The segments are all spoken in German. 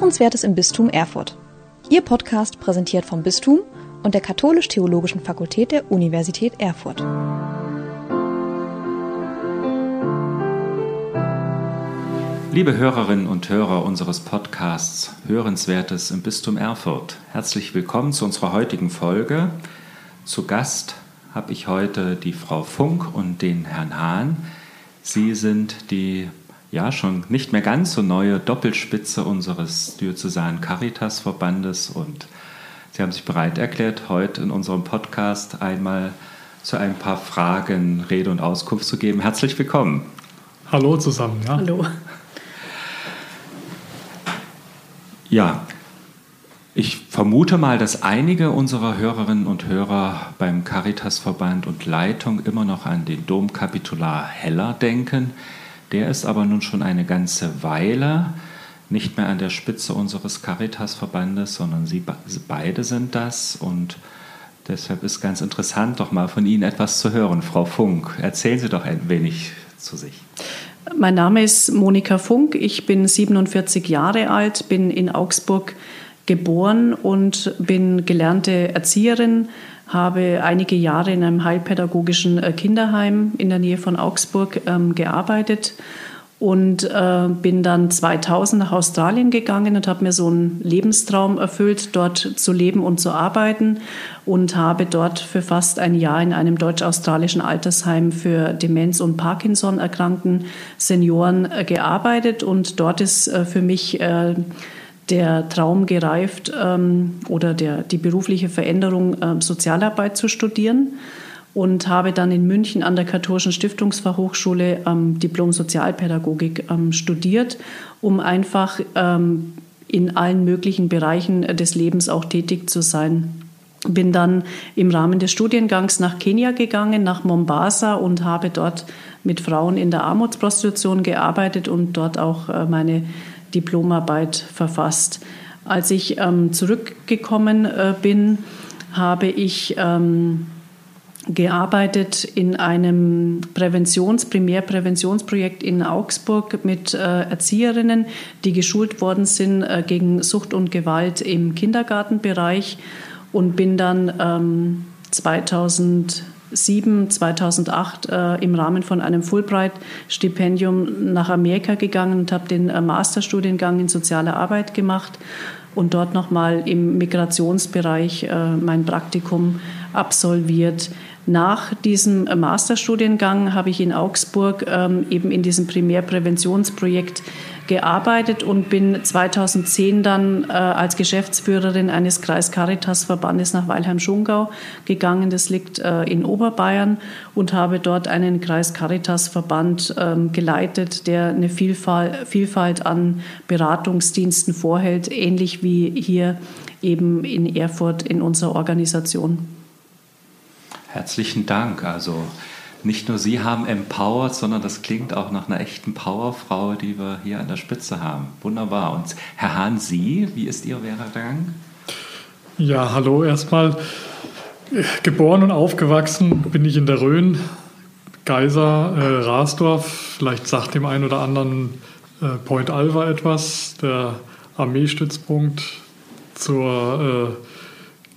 Hörenswertes im Bistum Erfurt. Ihr Podcast präsentiert vom Bistum und der Katholisch-Theologischen Fakultät der Universität Erfurt. Liebe Hörerinnen und Hörer unseres Podcasts Hörenswertes im Bistum Erfurt, herzlich willkommen zu unserer heutigen Folge. Zu Gast habe ich heute die Frau Funk und den Herrn Hahn. Sie sind die ja schon nicht mehr ganz so neue Doppelspitze unseres Diözesanen Caritas-Verbandes und Sie haben sich bereit erklärt, heute in unserem Podcast einmal zu ein paar Fragen Rede und Auskunft zu geben. Herzlich willkommen. Hallo zusammen. Ja. Hallo. Ja, ich vermute mal, dass einige unserer Hörerinnen und Hörer beim Caritas-Verband und Leitung immer noch an den Domkapitular Heller denken. Der ist aber nun schon eine ganze Weile nicht mehr an der Spitze unseres Caritas-Verbandes, sondern Sie beide sind das. Und deshalb ist ganz interessant, doch mal von Ihnen etwas zu hören. Frau Funk, erzählen Sie doch ein wenig zu sich. Mein Name ist Monika Funk. Ich bin 47 Jahre alt, bin in Augsburg geboren und bin gelernte Erzieherin, habe einige Jahre in einem heilpädagogischen äh, Kinderheim in der Nähe von Augsburg ähm, gearbeitet und äh, bin dann 2000 nach Australien gegangen und habe mir so einen Lebenstraum erfüllt, dort zu leben und zu arbeiten und habe dort für fast ein Jahr in einem deutsch-australischen Altersheim für Demenz- und Parkinson erkrankten Senioren äh, gearbeitet und dort ist äh, für mich äh, der Traum gereift ähm, oder der, die berufliche Veränderung, äh, Sozialarbeit zu studieren und habe dann in München an der Katholischen Stiftungsfachhochschule ähm, Diplom Sozialpädagogik ähm, studiert, um einfach ähm, in allen möglichen Bereichen des Lebens auch tätig zu sein. Bin dann im Rahmen des Studiengangs nach Kenia gegangen, nach Mombasa und habe dort mit Frauen in der Armutsprostitution gearbeitet und dort auch äh, meine Diplomarbeit verfasst. Als ich ähm, zurückgekommen äh, bin, habe ich ähm, gearbeitet in einem Präventions-, Primärpräventionsprojekt in Augsburg mit äh, Erzieherinnen, die geschult worden sind äh, gegen Sucht und Gewalt im Kindergartenbereich und bin dann ähm, 2000 2007, 2008 äh, im Rahmen von einem Fulbright-Stipendium nach Amerika gegangen und habe den äh, Masterstudiengang in sozialer Arbeit gemacht und dort nochmal im Migrationsbereich äh, mein Praktikum absolviert. Nach diesem Masterstudiengang habe ich in Augsburg ähm, eben in diesem Primärpräventionsprojekt gearbeitet und bin 2010 dann äh, als Geschäftsführerin eines Kreis Caritas Verbandes nach Weilheim-Schongau gegangen. Das liegt äh, in Oberbayern und habe dort einen Kreis Caritas Verband ähm, geleitet, der eine Vielfalt, Vielfalt an Beratungsdiensten vorhält, ähnlich wie hier eben in Erfurt in unserer Organisation. Herzlichen Dank. Also nicht nur Sie haben empowered, sondern das klingt auch nach einer echten Powerfrau, die wir hier an der Spitze haben. Wunderbar. Und Herr Hahn, Sie, wie ist Ihr Werdegang? Ja, hallo erstmal. Geboren und aufgewachsen bin ich in der Rhön, Geiser, äh, Rasdorf. Vielleicht sagt dem einen oder anderen äh, Point Alva etwas, der Armeestützpunkt zur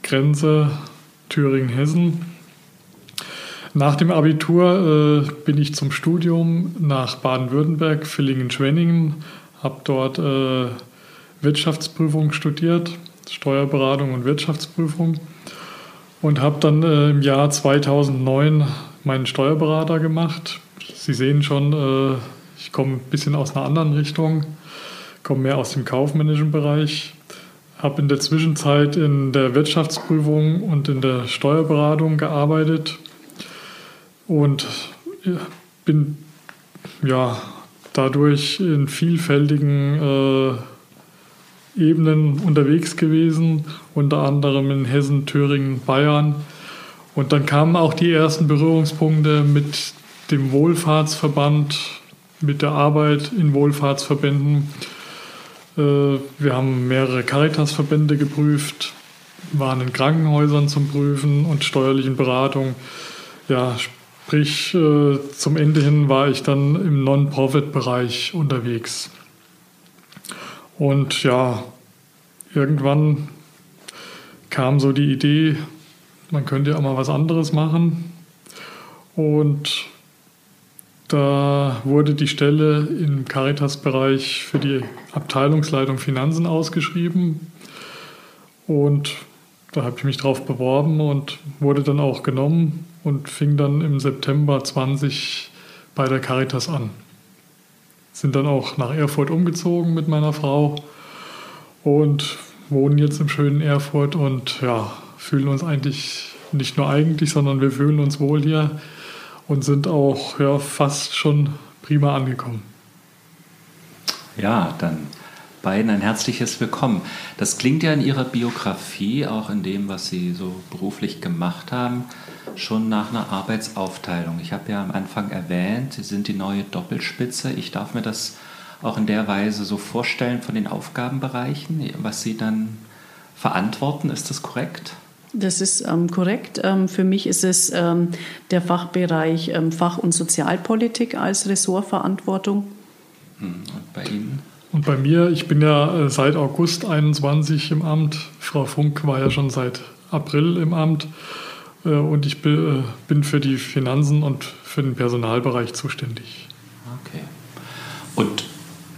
äh, Grenze Thüringen-Hessen. Nach dem Abitur äh, bin ich zum Studium nach Baden-Württemberg, Villingen-Schwenningen, habe dort äh, Wirtschaftsprüfung studiert, Steuerberatung und Wirtschaftsprüfung und habe dann äh, im Jahr 2009 meinen Steuerberater gemacht. Sie sehen schon, äh, ich komme ein bisschen aus einer anderen Richtung, komme mehr aus dem kaufmännischen Bereich, habe in der Zwischenzeit in der Wirtschaftsprüfung und in der Steuerberatung gearbeitet und bin ja dadurch in vielfältigen äh, Ebenen unterwegs gewesen, unter anderem in Hessen, Thüringen, Bayern. Und dann kamen auch die ersten Berührungspunkte mit dem Wohlfahrtsverband, mit der Arbeit in Wohlfahrtsverbänden. Äh, wir haben mehrere Caritas-Verbände geprüft, waren in Krankenhäusern zum Prüfen und steuerlichen Beratung. Ja, Sprich, äh, zum Ende hin war ich dann im Non-Profit-Bereich unterwegs. Und ja, irgendwann kam so die Idee, man könnte ja auch mal was anderes machen. Und da wurde die Stelle im Caritas-Bereich für die Abteilungsleitung Finanzen ausgeschrieben. Und da habe ich mich drauf beworben und wurde dann auch genommen und fing dann im September 20 bei der Caritas an. Sind dann auch nach Erfurt umgezogen mit meiner Frau und wohnen jetzt im schönen Erfurt und ja, fühlen uns eigentlich nicht nur eigentlich, sondern wir fühlen uns wohl hier und sind auch ja, fast schon prima angekommen. Ja, dann beiden ein herzliches Willkommen. Das klingt ja in Ihrer Biografie, auch in dem, was Sie so beruflich gemacht haben, schon nach einer Arbeitsaufteilung. Ich habe ja am Anfang erwähnt, Sie sind die neue Doppelspitze. Ich darf mir das auch in der Weise so vorstellen von den Aufgabenbereichen, was Sie dann verantworten. Ist das korrekt? Das ist ähm, korrekt. Ähm, für mich ist es ähm, der Fachbereich ähm, Fach- und Sozialpolitik als Ressortverantwortung. Hm, und bei Ihnen? Und bei mir, ich bin ja äh, seit August 21 im Amt. Frau Funk war ja schon seit April im Amt. Äh, und ich äh, bin für die Finanzen und für den Personalbereich zuständig. Okay. Und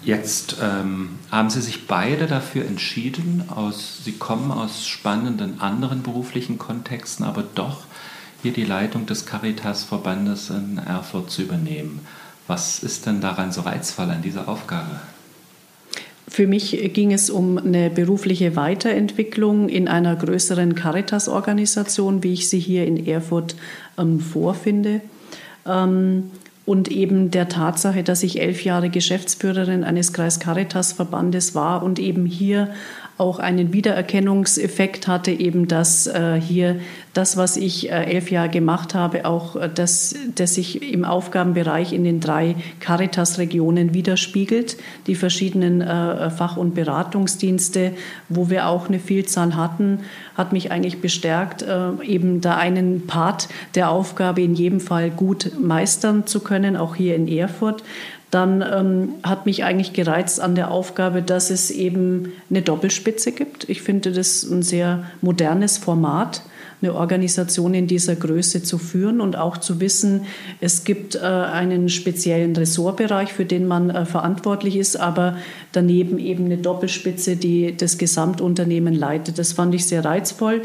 Jetzt ähm, haben Sie sich beide dafür entschieden, aus, Sie kommen aus spannenden anderen beruflichen Kontexten, aber doch hier die Leitung des Caritas-Verbandes in Erfurt zu übernehmen. Was ist denn daran so reizvoll an dieser Aufgabe? Für mich ging es um eine berufliche Weiterentwicklung in einer größeren Caritas-Organisation, wie ich sie hier in Erfurt ähm, vorfinde. Ähm, und eben der Tatsache, dass ich elf Jahre Geschäftsführerin eines Kreis Caritas Verbandes war und eben hier auch einen Wiedererkennungseffekt hatte, eben dass äh, hier das, was ich äh, elf Jahre gemacht habe, auch äh, das, das sich im Aufgabenbereich in den drei Caritas-Regionen widerspiegelt, die verschiedenen äh, Fach- und Beratungsdienste, wo wir auch eine Vielzahl hatten, hat mich eigentlich bestärkt, äh, eben da einen Part der Aufgabe in jedem Fall gut meistern zu können, auch hier in Erfurt dann ähm, hat mich eigentlich gereizt an der Aufgabe, dass es eben eine Doppelspitze gibt. Ich finde das ein sehr modernes Format eine Organisation in dieser Größe zu führen und auch zu wissen, es gibt äh, einen speziellen Ressortbereich, für den man äh, verantwortlich ist, aber daneben eben eine Doppelspitze, die das Gesamtunternehmen leitet. Das fand ich sehr reizvoll.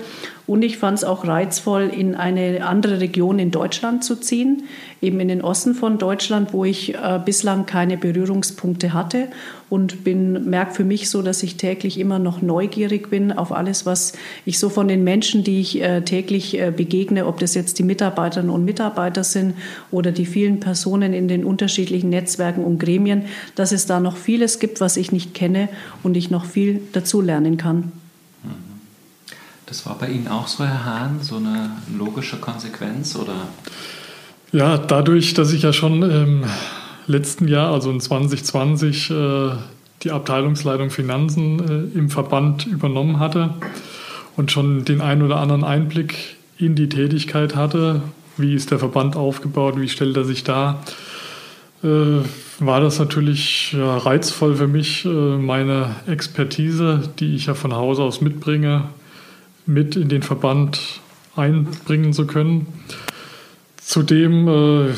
Und ich fand es auch reizvoll, in eine andere Region in Deutschland zu ziehen, eben in den Osten von Deutschland, wo ich äh, bislang keine Berührungspunkte hatte und bin merke für mich so, dass ich täglich immer noch neugierig bin auf alles, was ich so von den Menschen, die ich äh, täglich äh, begegne, ob das jetzt die Mitarbeiterinnen und Mitarbeiter sind oder die vielen Personen in den unterschiedlichen Netzwerken und Gremien, dass es da noch vieles gibt, was ich nicht kenne und ich noch viel dazu lernen kann. Das war bei Ihnen auch so, Herr Hahn, so eine logische Konsequenz oder? Ja, dadurch, dass ich ja schon im letzten Jahr, also in 2020, äh, die Abteilungsleitung Finanzen äh, im Verband übernommen hatte und schon den einen oder anderen Einblick in die Tätigkeit hatte, wie ist der Verband aufgebaut, wie stellt er sich dar, äh, war das natürlich reizvoll für mich, meine Expertise, die ich ja von Hause aus mitbringe, mit in den Verband einbringen zu können. Zudem, äh,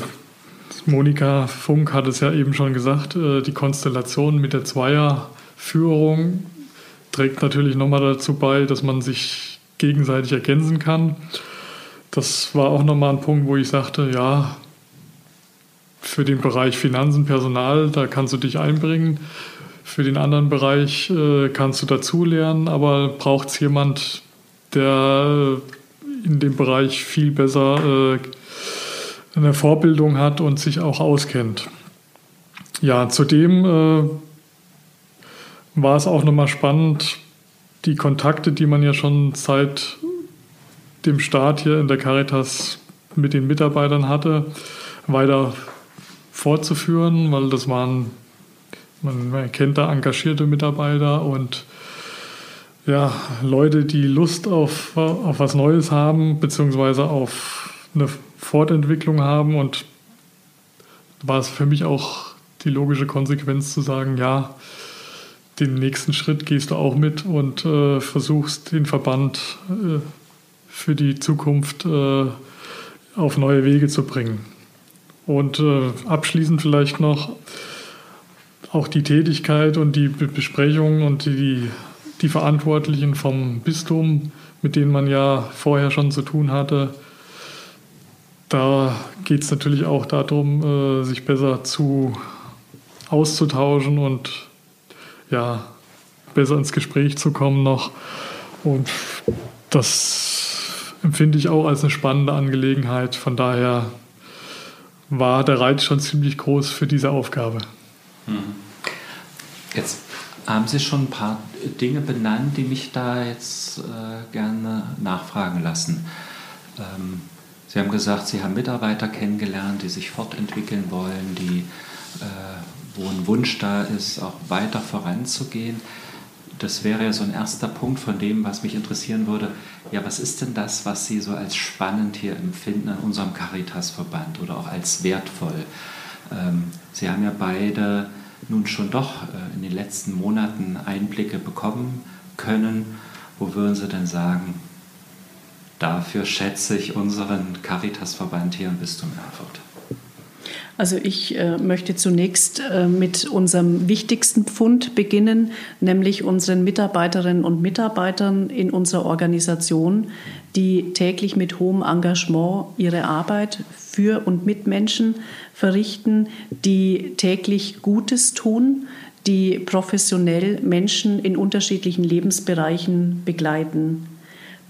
Monika Funk hat es ja eben schon gesagt, äh, die Konstellation mit der Zweierführung trägt natürlich nochmal dazu bei, dass man sich gegenseitig ergänzen kann. Das war auch nochmal ein Punkt, wo ich sagte, ja, für den Bereich Finanzen, Personal, da kannst du dich einbringen. Für den anderen Bereich äh, kannst du dazulernen, aber braucht es jemand, der in dem Bereich viel besser äh, eine Vorbildung hat und sich auch auskennt. Ja, zudem äh, war es auch nochmal spannend, die Kontakte, die man ja schon seit dem Start hier in der Caritas mit den Mitarbeitern hatte, weiter fortzuführen, weil das waren, man kennt da engagierte Mitarbeiter und ja, Leute, die Lust auf, auf was Neues haben, beziehungsweise auf eine Fortentwicklung haben. Und war es für mich auch die logische Konsequenz zu sagen, ja, den nächsten Schritt gehst du auch mit und äh, versuchst den Verband äh, für die Zukunft äh, auf neue Wege zu bringen. Und äh, abschließend vielleicht noch auch die Tätigkeit und die Besprechungen und die, die Verantwortlichen vom Bistum, mit denen man ja vorher schon zu tun hatte. Da geht es natürlich auch darum, äh, sich besser zu auszutauschen und ja, besser ins Gespräch zu kommen noch. Und das empfinde ich auch als eine spannende Angelegenheit. Von daher war der Reiz schon ziemlich groß für diese Aufgabe. Mhm. Jetzt haben Sie schon ein paar Dinge benannt, die mich da jetzt äh, gerne nachfragen lassen. Ähm, Sie haben gesagt, Sie haben Mitarbeiter kennengelernt, die sich fortentwickeln wollen, die, äh, wo ein Wunsch da ist, auch weiter voranzugehen. Das wäre ja so ein erster Punkt von dem, was mich interessieren würde. Ja, was ist denn das, was Sie so als spannend hier empfinden an unserem Caritas-Verband oder auch als wertvoll? Ähm, Sie haben ja beide nun schon doch äh, in den letzten Monaten Einblicke bekommen können. Wo würden Sie denn sagen, dafür schätze ich unseren Caritas-Verband hier im Bistum Erfurt? Also ich äh, möchte zunächst äh, mit unserem wichtigsten Pfund beginnen, nämlich unseren Mitarbeiterinnen und Mitarbeitern in unserer Organisation, die täglich mit hohem Engagement ihre Arbeit für und mit Menschen verrichten, die täglich Gutes tun, die professionell Menschen in unterschiedlichen Lebensbereichen begleiten.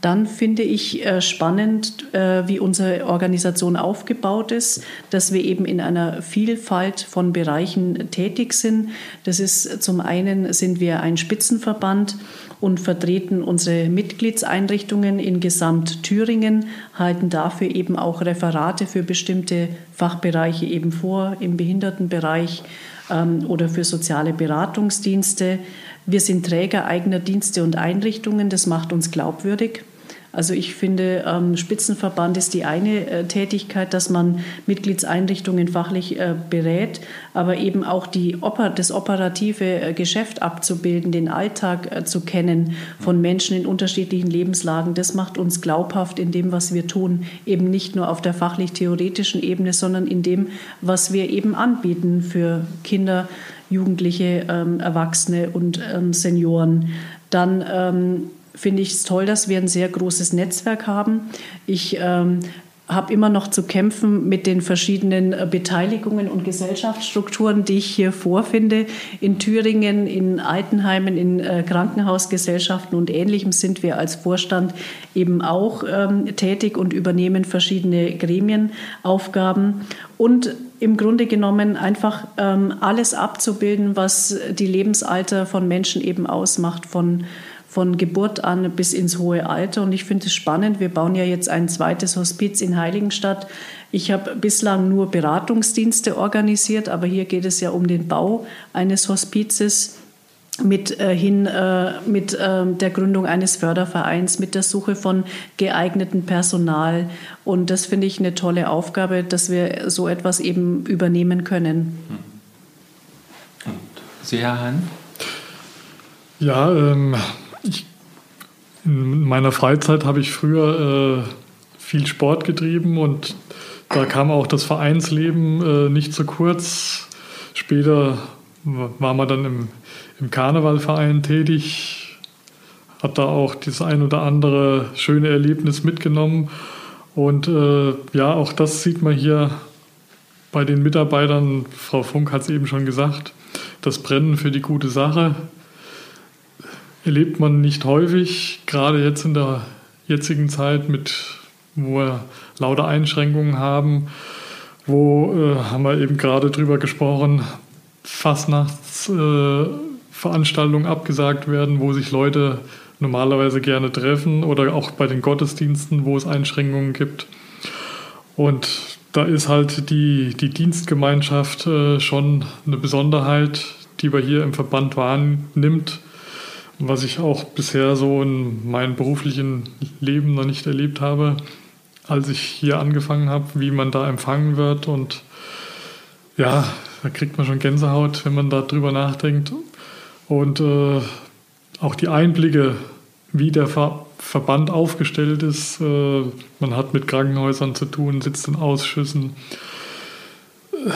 Dann finde ich äh, spannend, äh, wie unsere Organisation aufgebaut ist, dass wir eben in einer Vielfalt von Bereichen tätig sind. Das ist zum einen sind wir ein Spitzenverband und vertreten unsere Mitgliedseinrichtungen in gesamt Thüringen, halten dafür eben auch Referate für bestimmte Fachbereiche eben vor, im Behindertenbereich ähm, oder für soziale Beratungsdienste. Wir sind Träger eigener Dienste und Einrichtungen, das macht uns glaubwürdig. Also ich finde, ähm, Spitzenverband ist die eine äh, Tätigkeit, dass man Mitgliedseinrichtungen fachlich äh, berät, aber eben auch die Oper, das operative äh, Geschäft abzubilden, den Alltag äh, zu kennen von Menschen in unterschiedlichen Lebenslagen, das macht uns glaubhaft in dem, was wir tun, eben nicht nur auf der fachlich-theoretischen Ebene, sondern in dem, was wir eben anbieten für Kinder, Jugendliche, ähm, Erwachsene und ähm, Senioren. Dann ähm, finde ich es toll, dass wir ein sehr großes Netzwerk haben. Ich ähm, habe immer noch zu kämpfen mit den verschiedenen äh, Beteiligungen und Gesellschaftsstrukturen, die ich hier vorfinde. In Thüringen, in Altenheimen, in äh, Krankenhausgesellschaften und Ähnlichem sind wir als Vorstand eben auch ähm, tätig und übernehmen verschiedene Gremienaufgaben. Und im Grunde genommen einfach ähm, alles abzubilden, was die Lebensalter von Menschen eben ausmacht, von von Geburt an bis ins hohe Alter. Und ich finde es spannend. Wir bauen ja jetzt ein zweites Hospiz in Heiligenstadt. Ich habe bislang nur Beratungsdienste organisiert, aber hier geht es ja um den Bau eines Hospizes mit äh, hin äh, mit äh, der Gründung eines Fördervereins, mit der Suche von geeignetem Personal. Und das finde ich eine tolle Aufgabe, dass wir so etwas eben übernehmen können. Und Sie, Herr Hahn? Ja, ähm, ich, in meiner Freizeit habe ich früher äh, viel Sport getrieben und da kam auch das Vereinsleben äh, nicht zu kurz. Später war man dann im, im Karnevalverein tätig, hat da auch das ein oder andere schöne Erlebnis mitgenommen. Und äh, ja, auch das sieht man hier bei den Mitarbeitern. Frau Funk hat es eben schon gesagt, das Brennen für die gute Sache erlebt man nicht häufig, gerade jetzt in der jetzigen Zeit, mit, wo wir lauter Einschränkungen haben, wo äh, haben wir eben gerade drüber gesprochen, Fastnachtsveranstaltungen äh, abgesagt werden, wo sich Leute normalerweise gerne treffen oder auch bei den Gottesdiensten, wo es Einschränkungen gibt. Und da ist halt die, die Dienstgemeinschaft äh, schon eine Besonderheit, die wir hier im Verband wahrnimmt was ich auch bisher so in meinem beruflichen Leben noch nicht erlebt habe, als ich hier angefangen habe, wie man da empfangen wird. Und ja, da kriegt man schon Gänsehaut, wenn man darüber nachdenkt. Und äh, auch die Einblicke, wie der Ver Verband aufgestellt ist. Äh, man hat mit Krankenhäusern zu tun, sitzt in Ausschüssen, äh,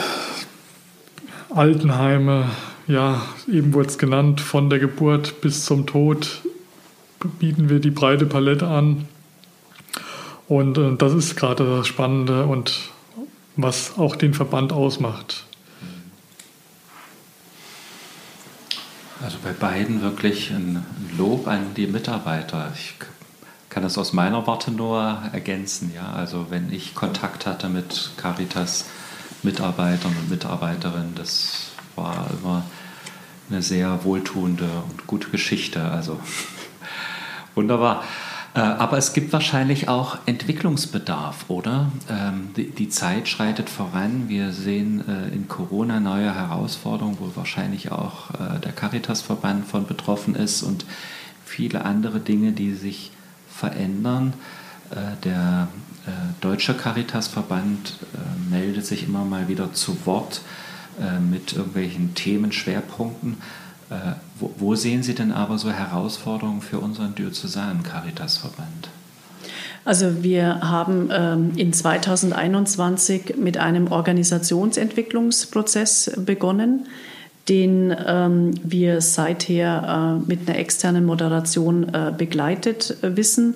Altenheime, ja, eben wurde es genannt, von der Geburt bis zum Tod bieten wir die breite Palette an. Und äh, das ist gerade das Spannende und was auch den Verband ausmacht. Also bei beiden wirklich ein Lob an die Mitarbeiter. Ich kann das aus meiner Warte nur ergänzen. Ja? Also wenn ich Kontakt hatte mit Caritas Mitarbeitern und Mitarbeiterinnen, das war immer eine sehr wohltuende und gute Geschichte. Also wunderbar. Äh, aber es gibt wahrscheinlich auch Entwicklungsbedarf, oder? Ähm, die Zeit schreitet voran. Wir sehen äh, in Corona neue Herausforderungen, wo wahrscheinlich auch äh, der Caritasverband von betroffen ist und viele andere Dinge, die sich verändern. Der Deutsche Caritasverband meldet sich immer mal wieder zu Wort mit irgendwelchen Themenschwerpunkten. Äh, wo, wo, sehen Sie denn aber so Herausforderungen für unseren diözesanen Caritasverband? Also wir haben ähm, in 2021 mit einem Organisationsentwicklungsprozess begonnen, den ähm, wir seither äh, mit einer externen Moderation äh, begleitet wissen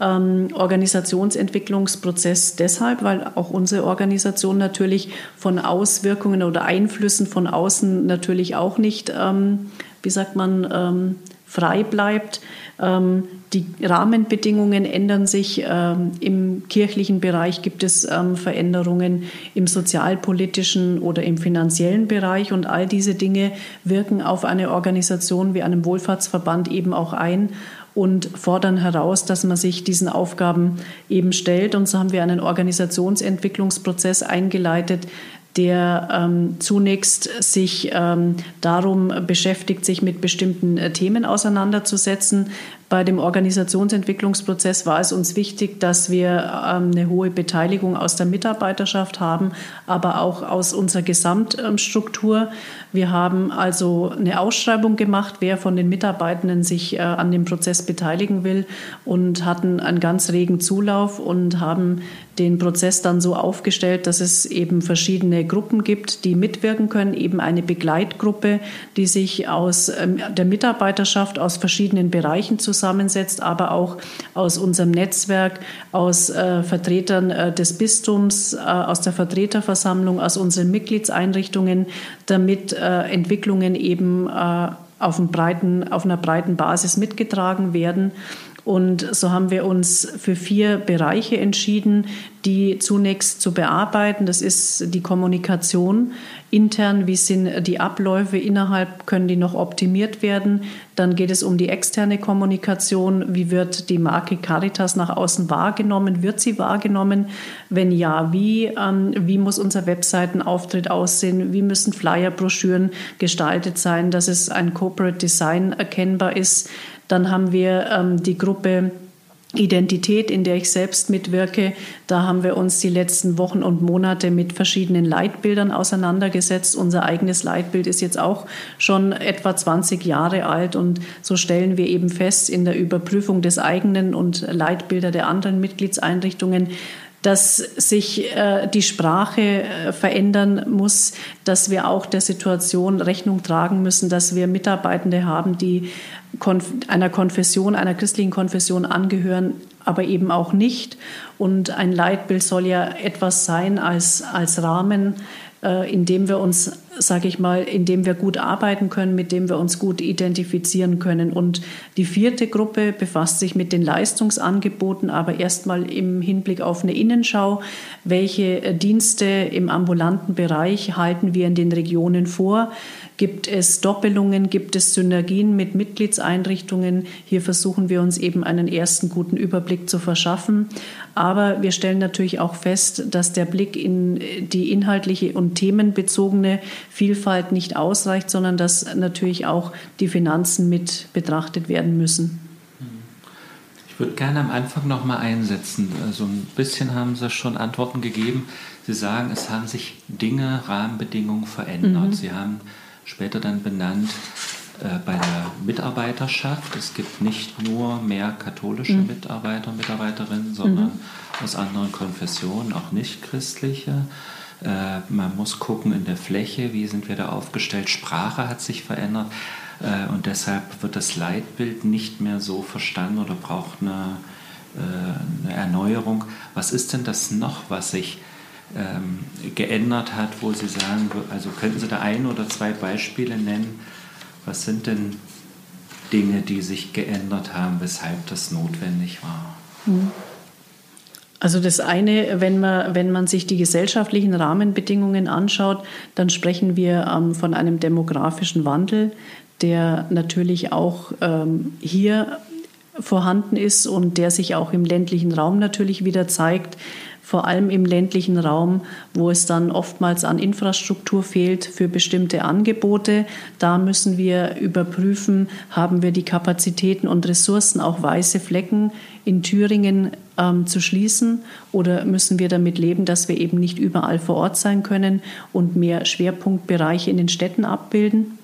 ähm, Organisationsentwicklungsprozess deshalb, weil auch unsere Organisation natürlich von Auswirkungen oder Einflüssen von außen natürlich auch nicht, ähm, wie sagt man, ähm, frei bleibt. Ähm, die Rahmenbedingungen ändern sich. Ähm, Im kirchlichen Bereich gibt es ähm, Veränderungen im sozialpolitischen oder im finanziellen Bereich. Und all diese Dinge wirken auf eine Organisation wie einem Wohlfahrtsverband eben auch ein und fordern heraus, dass man sich diesen Aufgaben eben stellt. Und so haben wir einen Organisationsentwicklungsprozess eingeleitet, der ähm, zunächst sich ähm, darum beschäftigt, sich mit bestimmten äh, Themen auseinanderzusetzen. Bei dem Organisationsentwicklungsprozess war es uns wichtig, dass wir ähm, eine hohe Beteiligung aus der Mitarbeiterschaft haben, aber auch aus unserer Gesamtstruktur. Wir haben also eine Ausschreibung gemacht, wer von den Mitarbeitenden sich äh, an dem Prozess beteiligen will und hatten einen ganz regen Zulauf und haben den Prozess dann so aufgestellt, dass es eben verschiedene Gruppen gibt, die mitwirken können, eben eine Begleitgruppe, die sich aus ähm, der Mitarbeiterschaft aus verschiedenen Bereichen zusammensetzt, aber auch aus unserem Netzwerk, aus äh, Vertretern äh, des Bistums, äh, aus der Vertreterversammlung, aus unseren Mitgliedseinrichtungen, damit äh, Entwicklungen eben äh, auf, breiten, auf einer breiten Basis mitgetragen werden. Und so haben wir uns für vier Bereiche entschieden, die zunächst zu bearbeiten. Das ist die Kommunikation intern, wie sind die Abläufe? Innerhalb, können die noch optimiert werden. Dann geht es um die externe Kommunikation, wie wird die Marke Caritas nach außen wahrgenommen, wird sie wahrgenommen, wenn ja, wie, ähm, wie muss unser Webseitenauftritt aussehen, wie müssen Flyer, Broschüren gestaltet sein, dass es ein Corporate Design erkennbar ist. Dann haben wir ähm, die Gruppe Identität, in der ich selbst mitwirke. Da haben wir uns die letzten Wochen und Monate mit verschiedenen Leitbildern auseinandergesetzt. Unser eigenes Leitbild ist jetzt auch schon etwa 20 Jahre alt und so stellen wir eben fest in der Überprüfung des eigenen und Leitbilder der anderen Mitgliedseinrichtungen, dass sich äh, die Sprache äh, verändern muss, dass wir auch der Situation Rechnung tragen müssen, dass wir Mitarbeitende haben, die konf einer Konfession, einer christlichen Konfession angehören, aber eben auch nicht. Und ein Leitbild soll ja etwas sein als, als Rahmen, äh, in dem wir uns, sage ich mal, in dem wir gut arbeiten können, mit dem wir uns gut identifizieren können. Und die vierte Gruppe befasst sich mit den Leistungsangeboten, aber erstmal im Hinblick auf eine Innenschau. Welche Dienste im ambulanten Bereich halten wir in den Regionen vor? Gibt es Doppelungen? Gibt es Synergien mit Mitgliedseinrichtungen? Hier versuchen wir uns eben einen ersten guten Überblick zu verschaffen. Aber wir stellen natürlich auch fest, dass der Blick in die inhaltliche und themenbezogene Vielfalt nicht ausreicht, sondern dass natürlich auch die Finanzen mit betrachtet werden müssen. Ich würde gerne am Anfang noch mal einsetzen. So also ein bisschen haben Sie schon Antworten gegeben. Sie sagen, es haben sich Dinge, Rahmenbedingungen verändert. Mhm. Sie haben später dann benannt, äh, bei der Mitarbeiterschaft. Es gibt nicht nur mehr katholische mhm. Mitarbeiter und Mitarbeiterinnen, sondern mhm. aus anderen Konfessionen, auch nicht christliche. Äh, man muss gucken in der Fläche, wie sind wir da aufgestellt. Sprache hat sich verändert äh, und deshalb wird das Leitbild nicht mehr so verstanden oder braucht eine, eine Erneuerung. Was ist denn das noch, was sich ähm, geändert hat, wo Sie sagen, also könnten Sie da ein oder zwei Beispiele nennen, was sind denn Dinge, die sich geändert haben, weshalb das notwendig war? Hm. Also das eine, wenn man, wenn man sich die gesellschaftlichen Rahmenbedingungen anschaut, dann sprechen wir ähm, von einem demografischen Wandel, der natürlich auch ähm, hier vorhanden ist und der sich auch im ländlichen Raum natürlich wieder zeigt vor allem im ländlichen Raum, wo es dann oftmals an Infrastruktur fehlt für bestimmte Angebote. Da müssen wir überprüfen, haben wir die Kapazitäten und Ressourcen, auch weiße Flecken in Thüringen ähm, zu schließen oder müssen wir damit leben, dass wir eben nicht überall vor Ort sein können und mehr Schwerpunktbereiche in den Städten abbilden?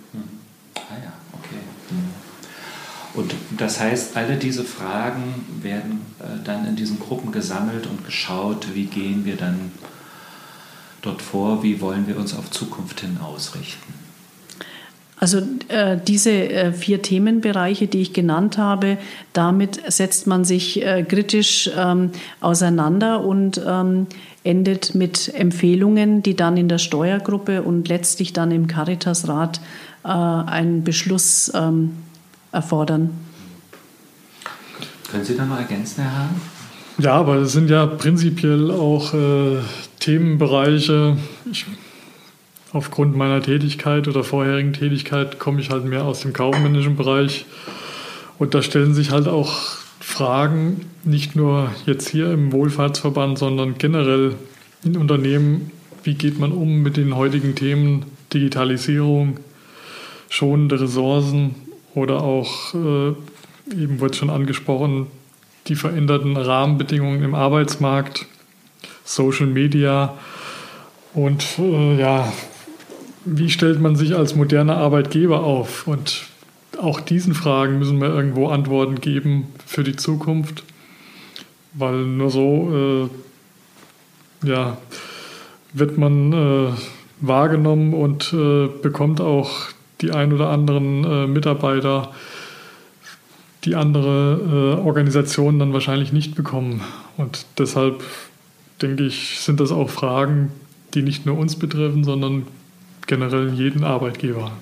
Und das heißt, alle diese Fragen werden äh, dann in diesen Gruppen gesammelt und geschaut, wie gehen wir dann dort vor, wie wollen wir uns auf Zukunft hin ausrichten. Also äh, diese äh, vier Themenbereiche, die ich genannt habe, damit setzt man sich äh, kritisch ähm, auseinander und ähm, endet mit Empfehlungen, die dann in der Steuergruppe und letztlich dann im Caritasrat äh, einen Beschluss ähm, erfordern. Können Sie da noch ergänzen, Herr Hahn? Ja, aber es sind ja prinzipiell auch äh, Themenbereiche. Ich, aufgrund meiner Tätigkeit oder vorherigen Tätigkeit komme ich halt mehr aus dem kaufmännischen Bereich. Und da stellen sich halt auch Fragen, nicht nur jetzt hier im Wohlfahrtsverband, sondern generell in Unternehmen, wie geht man um mit den heutigen Themen Digitalisierung, schonende Ressourcen oder auch, äh, eben wurde schon angesprochen, die veränderten Rahmenbedingungen im Arbeitsmarkt, Social Media und äh, ja, wie stellt man sich als moderner Arbeitgeber auf? Und auch diesen Fragen müssen wir irgendwo Antworten geben für die Zukunft, weil nur so äh, ja, wird man äh, wahrgenommen und äh, bekommt auch die ein oder anderen äh, Mitarbeiter, die andere äh, Organisationen dann wahrscheinlich nicht bekommen. Und deshalb denke ich, sind das auch Fragen, die nicht nur uns betreffen, sondern generell jeden Arbeitgeber.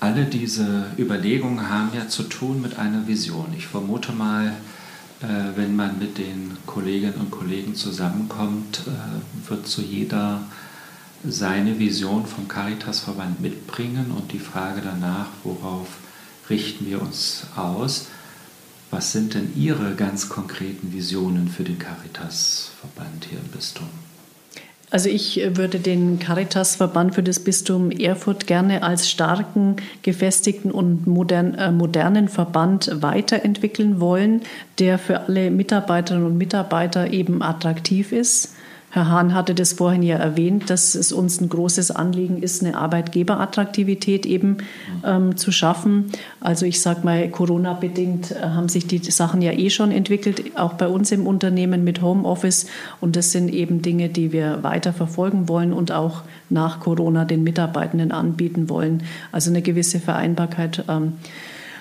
Alle diese Überlegungen haben ja zu tun mit einer Vision. Ich vermute mal, äh, wenn man mit den Kolleginnen und Kollegen zusammenkommt, äh, wird zu jeder seine Vision vom Caritasverband mitbringen und die Frage danach, worauf richten wir uns aus? Was sind denn Ihre ganz konkreten Visionen für den Caritasverband hier im Bistum? Also ich würde den Caritasverband für das Bistum Erfurt gerne als starken, gefestigten und modern, äh, modernen Verband weiterentwickeln wollen, der für alle Mitarbeiterinnen und Mitarbeiter eben attraktiv ist Herr Hahn hatte das vorhin ja erwähnt, dass es uns ein großes Anliegen ist, eine Arbeitgeberattraktivität eben ähm, zu schaffen. Also ich sage mal, Corona-bedingt äh, haben sich die Sachen ja eh schon entwickelt, auch bei uns im Unternehmen mit Homeoffice. Und das sind eben Dinge, die wir weiter verfolgen wollen und auch nach Corona den Mitarbeitenden anbieten wollen. Also eine gewisse Vereinbarkeit. Ähm,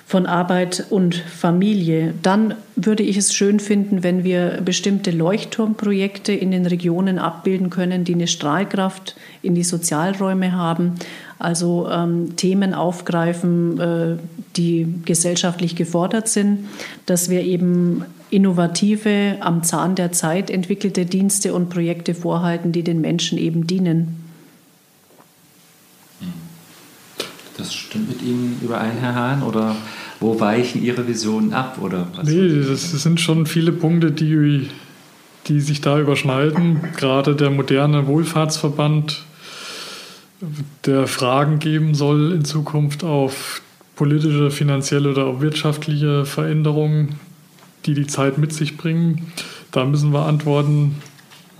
von Arbeit und Familie. Dann würde ich es schön finden, wenn wir bestimmte Leuchtturmprojekte in den Regionen abbilden können, die eine Strahlkraft in die Sozialräume haben. Also ähm, Themen aufgreifen, äh, die gesellschaftlich gefordert sind, dass wir eben innovative, am Zahn der Zeit entwickelte Dienste und Projekte vorhalten, die den Menschen eben dienen. Das stimmt mit Ihnen überein, Herr Hahn, oder wo weichen Ihre Visionen ab? Oder was nee, das sind schon viele Punkte, die, die sich da überschneiden. Gerade der moderne Wohlfahrtsverband, der Fragen geben soll in Zukunft auf politische, finanzielle oder auch wirtschaftliche Veränderungen, die die Zeit mit sich bringen. Da müssen wir Antworten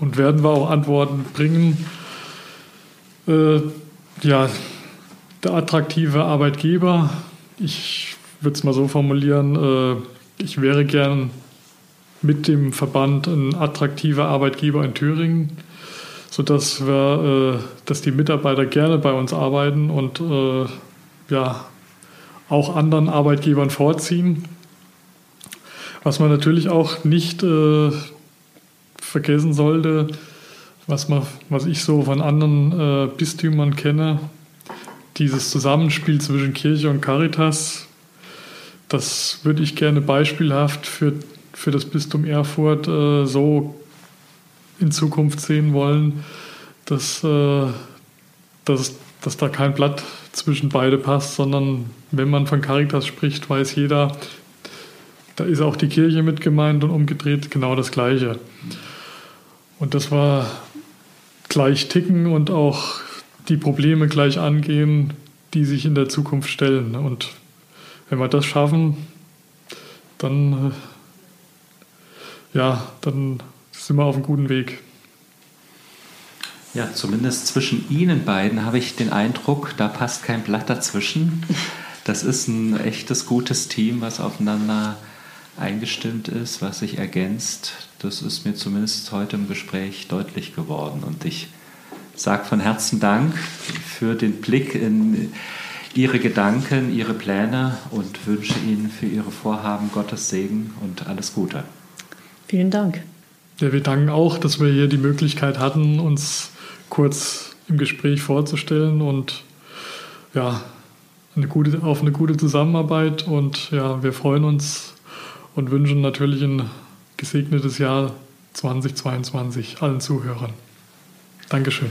und werden wir auch Antworten bringen. Äh, ja, der attraktive Arbeitgeber. Ich würde es mal so formulieren, äh, ich wäre gern mit dem Verband ein attraktiver Arbeitgeber in Thüringen, sodass wir, äh, dass die Mitarbeiter gerne bei uns arbeiten und äh, ja, auch anderen Arbeitgebern vorziehen. Was man natürlich auch nicht vergessen sollte, was, man, was ich so von anderen Bistümern kenne, dieses Zusammenspiel zwischen Kirche und Caritas, das würde ich gerne beispielhaft für, für das Bistum Erfurt äh, so in Zukunft sehen wollen, dass, äh, dass, dass da kein Blatt zwischen beide passt, sondern wenn man von Caritas spricht, weiß jeder, da ist auch die Kirche mit gemeint und umgedreht genau das Gleiche. Und das war gleich ticken und auch die Probleme gleich angehen, die sich in der Zukunft stellen. Und wenn wir das schaffen, dann, äh, ja, dann sind wir auf einem guten Weg. Ja, zumindest zwischen Ihnen beiden habe ich den Eindruck, da passt kein Blatt dazwischen. Das ist ein echtes gutes Team, was aufeinander eingestimmt ist, was sich ergänzt. Das ist mir zumindest heute im Gespräch deutlich geworden. Und ich sage von Herzen Dank für den Blick in Ihre Gedanken, Ihre Pläne und wünsche Ihnen für Ihre Vorhaben Gottes Segen und alles Gute. Vielen Dank. Ja, wir danken auch, dass wir hier die Möglichkeit hatten, uns kurz im Gespräch vorzustellen und ja, eine gute, auf eine gute Zusammenarbeit. Und ja, wir freuen uns und wünschen natürlich ein gesegnetes Jahr 2022 allen Zuhörern. Dankeschön.